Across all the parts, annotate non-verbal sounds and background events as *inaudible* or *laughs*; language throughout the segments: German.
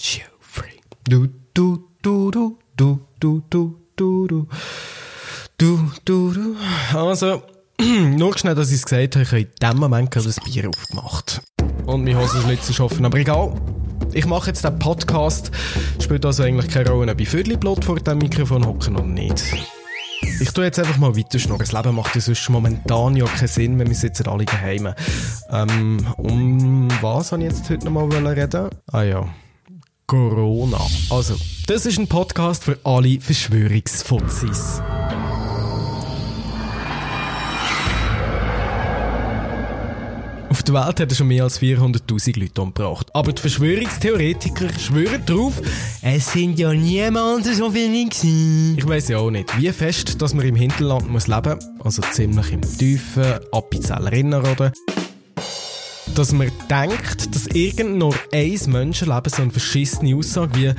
Geoffrey. Du, du, du, du, du, du, du, du, du. Du, du, du. Also, *clears throat* nur schnell, dass ich es gesagt habe, ich habe in dem Moment gerade ein Bier aufgemacht. Und meine Hosenschlitze ist offen, aber egal. Ich mache jetzt den Podcast, spielt also eigentlich keine Rolle, ob ich Viertelblut vor dem Mikrofon hocken oder nicht. Ich tue jetzt einfach mal weiter schnurren. Das Leben macht ja sonst momentan ja keinen Sinn, wenn wir sitzen alle daheim. Ähm, um was habe ich jetzt heute nochmal reden? Ah ja. Corona. Also, das ist ein Podcast für alle Verschwörungsfuzis. Auf der Welt hat er schon mehr als 400.000 Leute umgebracht. Aber die Verschwörungstheoretiker schwören darauf, es sind ja niemand so viele gewesen. Ich weiss ja auch nicht, wie fest, dass man im Hinterland muss leben muss, also ziemlich im tiefen Appenzeller Innerrhoden, dass man denkt, dass irgend nur ein Menschenleben so eine verschissene Aussage wie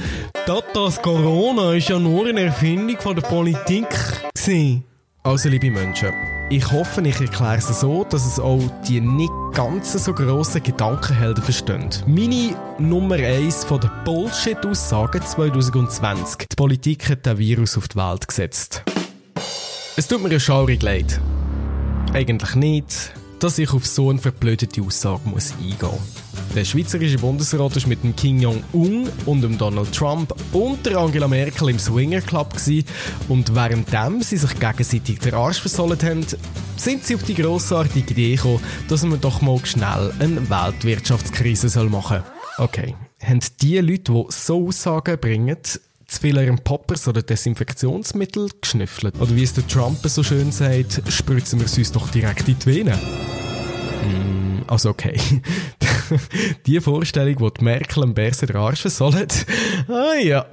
«Das Corona ist ja nur eine Erfindung von der Politik» gewesen. Also, liebe Menschen, ich hoffe, ich erkläre es so, dass es auch die nicht ganz so grossen Gedankenhelden verstehen. Meine Nummer 1 von der Bullshit-Aussagen 2020. Die Politik hat den Virus auf die Welt gesetzt. Es tut mir ja schaurig leid. Eigentlich nicht dass ich auf so eine verblödete Aussage muss eingehen muss. Der schweizerische Bundesrat war mit dem Kim Jong-un und dem Donald Trump und der Angela Merkel im Swinger Club gewesen. und währenddem sie sich gegenseitig den Arsch versollt haben, sind sie auf die grossartige Idee gekommen, dass man doch mal schnell eine Weltwirtschaftskrise machen soll. Okay, haben die Leute, die so Aussagen bringen, zu viel ihrem Poppers oder Desinfektionsmittel geschnüffelt. Oder wie es der Trump so schön sagt, spritzen wir es uns doch direkt in die Venen. Mm, also okay. *laughs* die Vorstellung, die, die Merkel am Berser den Arsch versollt, ah ja.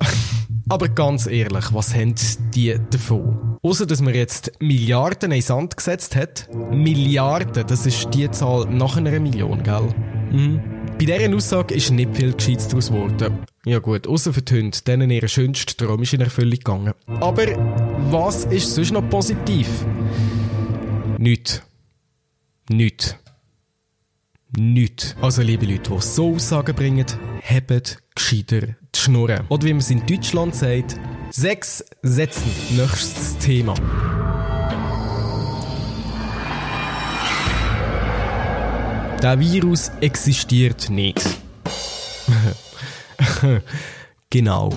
Aber ganz ehrlich, was haben die davon? Außer dass man jetzt Milliarden in Sand gesetzt hat. Milliarden, das ist die Zahl nach einer Million, gell? Mhm. Bei dieser Aussage ist nicht viel Gescheites daraus geworden. Ja gut, außer für die Hunde, denen ihr schönster Traum ist in Erfüllung gegangen. Aber was ist sonst noch positiv? Nicht. Nicht. Nicht. Also liebe Leute, die so Aussagen bringen, hebt gescheiter die Schnurren. Oder wie man es in Deutschland sagt, sechs Sätzen. Nächstes Thema. Der Virus existiert nicht. *laughs* *laughs* genau.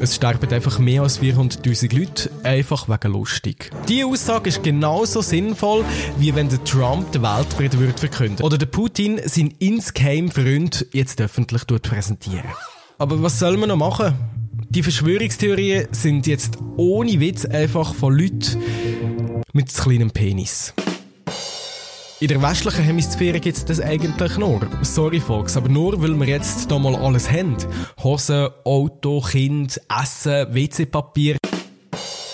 Es sterben einfach mehr als 400.000 Leute, einfach wegen lustig. Diese Aussage ist genauso sinnvoll, wie wenn der Trump den Weltfrieden würde verkünden. Oder der Putin seinen insgeheim Freund jetzt öffentlich präsentieren. Aber was soll man noch machen? Die Verschwörungstheorien sind jetzt ohne Witz einfach von Leuten mit kleinem Penis. In der westlichen Hemisphäre gibt es das eigentlich nur. Sorry, Folks, aber nur weil wir jetzt da mal alles haben. Hosen, Auto, Kind, Essen, WC-Papier.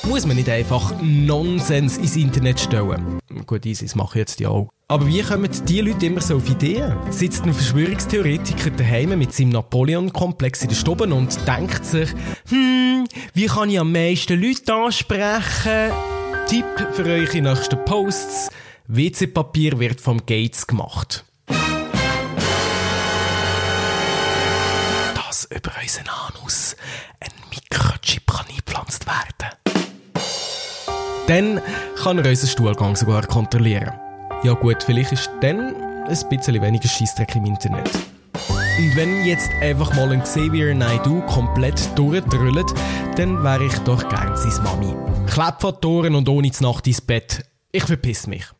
Muss man nicht einfach Nonsens ins Internet stellen. Gut, easy, das mache ich jetzt ja auch. Aber wie kommen die Leute immer so auf Ideen? Sitzt ein Verschwörungstheoretiker daheim mit seinem Napoleon-Komplex in der Stube und denkt sich, hm, wie kann ich am meisten Leute ansprechen? Tipp für eure nächsten Posts. WC-Papier wird vom Gates gemacht. Dass über unseren Anus ein Mikrochip kann eingepflanzt werden Dann kann er unseren Stuhlgang sogar kontrollieren. Ja gut, vielleicht ist dann ein bisschen weniger Scheissdreck im Internet. Und wenn jetzt einfach mal ein Xavier Naidoo komplett durchdrüllt, dann wäre ich doch gern seine Mami. Klepp von Toren und ohne Nacht ins Bett. Ich verpiss mich.